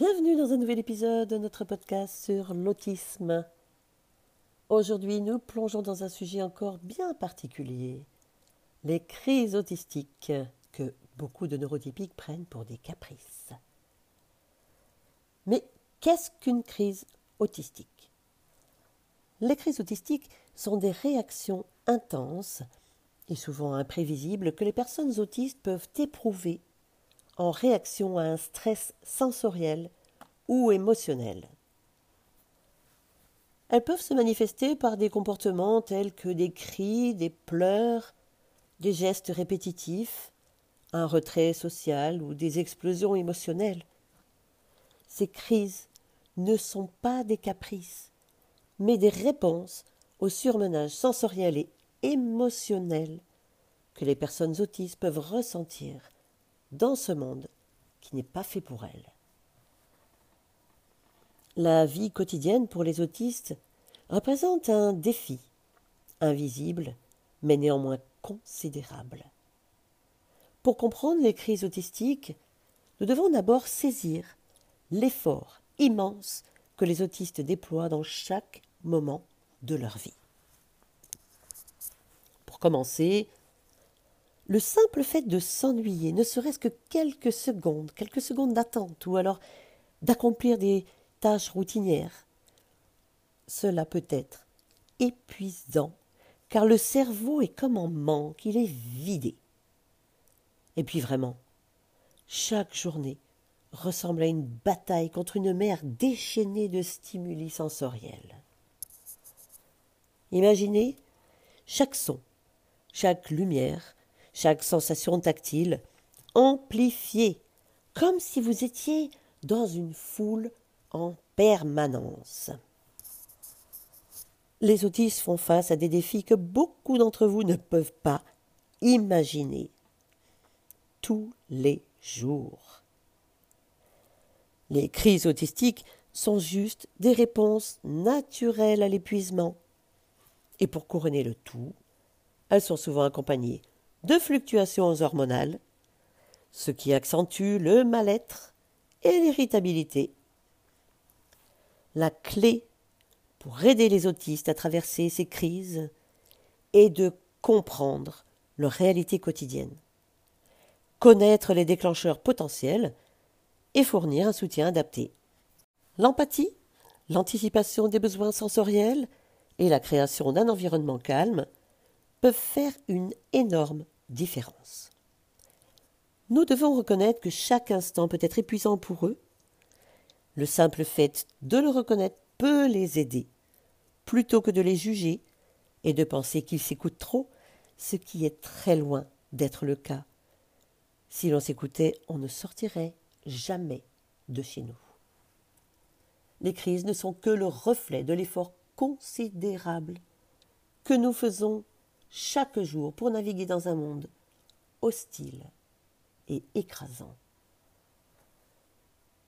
Bienvenue dans un nouvel épisode de notre podcast sur l'autisme. Aujourd'hui, nous plongeons dans un sujet encore bien particulier, les crises autistiques que beaucoup de neurotypiques prennent pour des caprices. Mais qu'est-ce qu'une crise autistique? Les crises autistiques sont des réactions intenses et souvent imprévisibles que les personnes autistes peuvent éprouver en réaction à un stress sensoriel ou émotionnel. Elles peuvent se manifester par des comportements tels que des cris, des pleurs, des gestes répétitifs, un retrait social ou des explosions émotionnelles. Ces crises ne sont pas des caprices, mais des réponses au surmenage sensoriel et émotionnel que les personnes autistes peuvent ressentir dans ce monde qui n'est pas fait pour elles. La vie quotidienne pour les autistes représente un défi, invisible, mais néanmoins considérable. Pour comprendre les crises autistiques, nous devons d'abord saisir l'effort immense que les autistes déploient dans chaque moment de leur vie. Pour commencer, le simple fait de s'ennuyer, ne serait-ce que quelques secondes, quelques secondes d'attente, ou alors d'accomplir des tâches routinières, cela peut être épuisant, car le cerveau est comme en manque, il est vidé. Et puis vraiment, chaque journée ressemble à une bataille contre une mer déchaînée de stimuli sensoriels. Imaginez chaque son, chaque lumière, chaque sensation tactile amplifiée, comme si vous étiez dans une foule en permanence. Les autistes font face à des défis que beaucoup d'entre vous ne peuvent pas imaginer tous les jours. Les crises autistiques sont juste des réponses naturelles à l'épuisement. Et pour couronner le tout, elles sont souvent accompagnées de fluctuations hormonales, ce qui accentue le mal-être et l'irritabilité. La clé pour aider les autistes à traverser ces crises est de comprendre leur réalité quotidienne, connaître les déclencheurs potentiels et fournir un soutien adapté. L'empathie, l'anticipation des besoins sensoriels et la création d'un environnement calme peuvent faire une énorme différence. Nous devons reconnaître que chaque instant peut être épuisant pour eux. Le simple fait de le reconnaître peut les aider, plutôt que de les juger et de penser qu'ils s'écoutent trop, ce qui est très loin d'être le cas. Si l'on s'écoutait, on ne sortirait jamais de chez nous. Les crises ne sont que le reflet de l'effort considérable que nous faisons chaque jour pour naviguer dans un monde hostile et écrasant.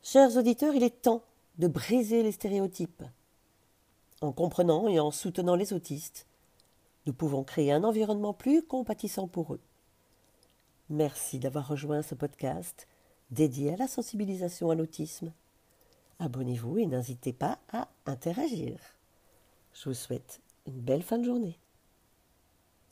Chers auditeurs, il est temps de briser les stéréotypes. En comprenant et en soutenant les autistes, nous pouvons créer un environnement plus compatissant pour eux. Merci d'avoir rejoint ce podcast dédié à la sensibilisation à l'autisme. Abonnez-vous et n'hésitez pas à interagir. Je vous souhaite une belle fin de journée.